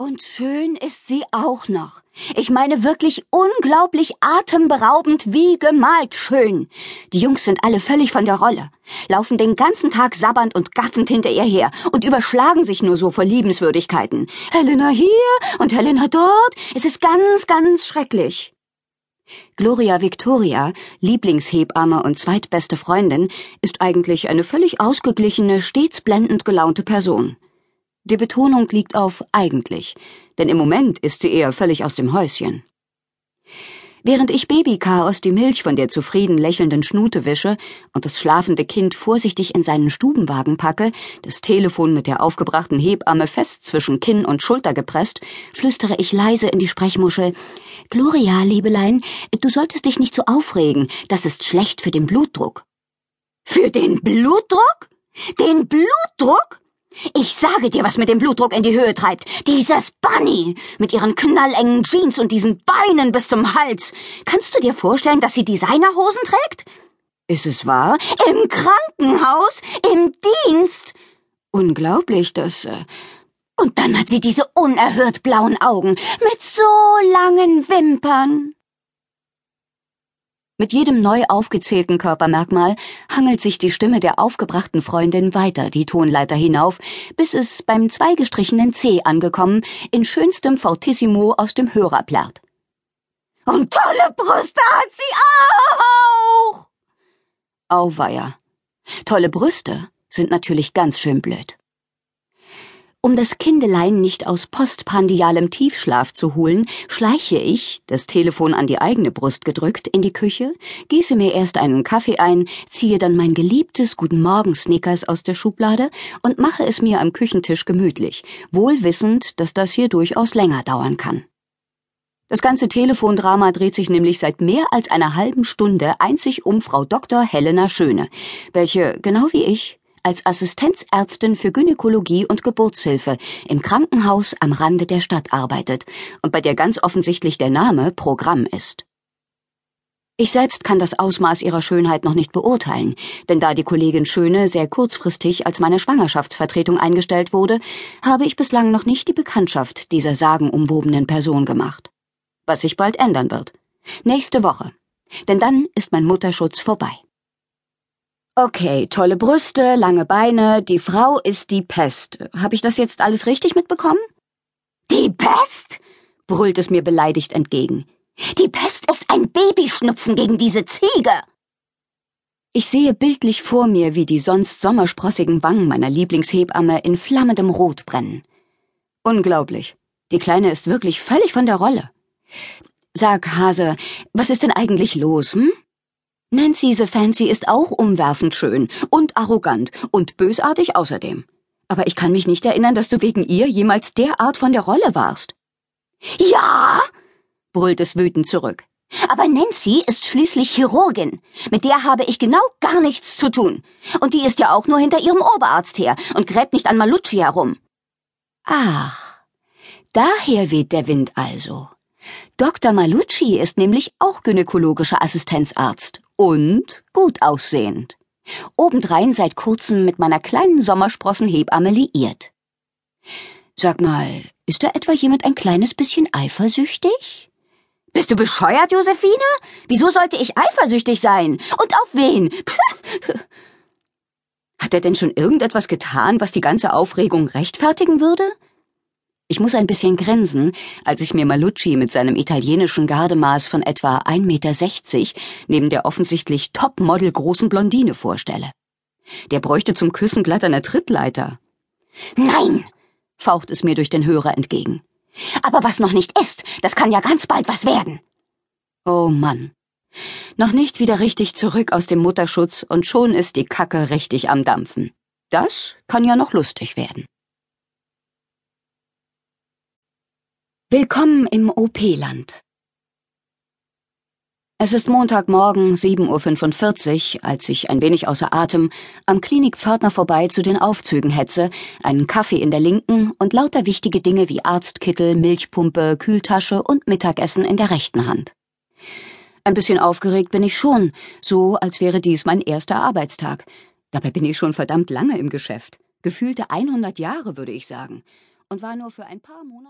Und schön ist sie auch noch. Ich meine wirklich unglaublich atemberaubend wie gemalt schön. Die Jungs sind alle völlig von der Rolle, laufen den ganzen Tag sabbernd und gaffend hinter ihr her und überschlagen sich nur so vor Liebenswürdigkeiten. Helena hier und Helena dort. Es ist ganz, ganz schrecklich. Gloria Victoria, Lieblingshebamme und zweitbeste Freundin, ist eigentlich eine völlig ausgeglichene, stets blendend gelaunte Person. Die Betonung liegt auf eigentlich, denn im Moment ist sie eher völlig aus dem Häuschen. Während ich Babychaos die Milch von der zufrieden lächelnden Schnute wische und das schlafende Kind vorsichtig in seinen Stubenwagen packe, das Telefon mit der aufgebrachten Hebamme fest zwischen Kinn und Schulter gepresst, flüstere ich leise in die Sprechmuschel Gloria, Liebelein, du solltest dich nicht so aufregen, das ist schlecht für den Blutdruck. Für den Blutdruck? Den Blutdruck? Ich sage dir, was mit dem Blutdruck in die Höhe treibt. Dieses Bunny mit ihren knallengen Jeans und diesen Beinen bis zum Hals. Kannst du dir vorstellen, dass sie Designerhosen trägt? Ist es wahr? Im Krankenhaus? Im Dienst? Unglaublich, dass. Äh und dann hat sie diese unerhört blauen Augen mit so langen Wimpern. Mit jedem neu aufgezählten Körpermerkmal hangelt sich die Stimme der aufgebrachten Freundin weiter die Tonleiter hinauf, bis es beim zweigestrichenen C angekommen in schönstem Fortissimo aus dem Hörer plärrt. Und tolle Brüste hat sie auch! Auweia. Tolle Brüste sind natürlich ganz schön blöd. Um das Kindelein nicht aus postpandialem Tiefschlaf zu holen, schleiche ich, das Telefon an die eigene Brust gedrückt, in die Küche, gieße mir erst einen Kaffee ein, ziehe dann mein geliebtes Guten Morgen Snickers aus der Schublade und mache es mir am Küchentisch gemütlich, wohl wissend, dass das hier durchaus länger dauern kann. Das ganze Telefondrama dreht sich nämlich seit mehr als einer halben Stunde einzig um Frau Dr. Helena Schöne, welche, genau wie ich, als Assistenzärztin für Gynäkologie und Geburtshilfe im Krankenhaus am Rande der Stadt arbeitet und bei der ganz offensichtlich der Name Programm ist. Ich selbst kann das Ausmaß ihrer Schönheit noch nicht beurteilen, denn da die Kollegin Schöne sehr kurzfristig als meine Schwangerschaftsvertretung eingestellt wurde, habe ich bislang noch nicht die Bekanntschaft dieser sagenumwobenen Person gemacht. Was sich bald ändern wird. Nächste Woche. Denn dann ist mein Mutterschutz vorbei. Okay, tolle Brüste, lange Beine, die Frau ist die Pest. Habe ich das jetzt alles richtig mitbekommen? Die Pest? brüllt es mir beleidigt entgegen. Die Pest ist ein Babyschnupfen gegen diese Ziege. Ich sehe bildlich vor mir, wie die sonst sommersprossigen Wangen meiner Lieblingshebamme in flammendem Rot brennen. Unglaublich. Die Kleine ist wirklich völlig von der Rolle. Sag, Hase, was ist denn eigentlich los, hm? Nancy the Fancy ist auch umwerfend schön und arrogant und bösartig außerdem. Aber ich kann mich nicht erinnern, dass du wegen ihr jemals derart von der Rolle warst. Ja, brüllt es wütend zurück. Aber Nancy ist schließlich Chirurgin. Mit der habe ich genau gar nichts zu tun. Und die ist ja auch nur hinter ihrem Oberarzt her und gräbt nicht an Malucci herum. Ach, daher weht der Wind also. Dr. Malucci ist nämlich auch gynäkologischer Assistenzarzt und gut aussehend. Obendrein seit kurzem mit meiner kleinen Sommersprossenhebamme liiert. Sag mal, ist da etwa jemand ein kleines bisschen eifersüchtig? Bist du bescheuert, Josephine? Wieso sollte ich eifersüchtig sein? Und auf wen? Hat er denn schon irgendetwas getan, was die ganze Aufregung rechtfertigen würde? Ich muss ein bisschen grinsen, als ich mir Malucci mit seinem italienischen Gardemaß von etwa 1,60 Meter neben der offensichtlich Topmodel großen Blondine vorstelle. Der bräuchte zum Küssen glatt eine Trittleiter. Nein! faucht es mir durch den Hörer entgegen. Aber was noch nicht ist, das kann ja ganz bald was werden. Oh Mann. Noch nicht wieder richtig zurück aus dem Mutterschutz und schon ist die Kacke richtig am Dampfen. Das kann ja noch lustig werden. Willkommen im OP-Land. Es ist Montagmorgen, 7.45 Uhr, als ich ein wenig außer Atem am Klinikpförtner vorbei zu den Aufzügen hetze, einen Kaffee in der linken und lauter wichtige Dinge wie Arztkittel, Milchpumpe, Kühltasche und Mittagessen in der rechten Hand. Ein bisschen aufgeregt bin ich schon, so als wäre dies mein erster Arbeitstag. Dabei bin ich schon verdammt lange im Geschäft. Gefühlte 100 Jahre, würde ich sagen. Und war nur für ein paar Monate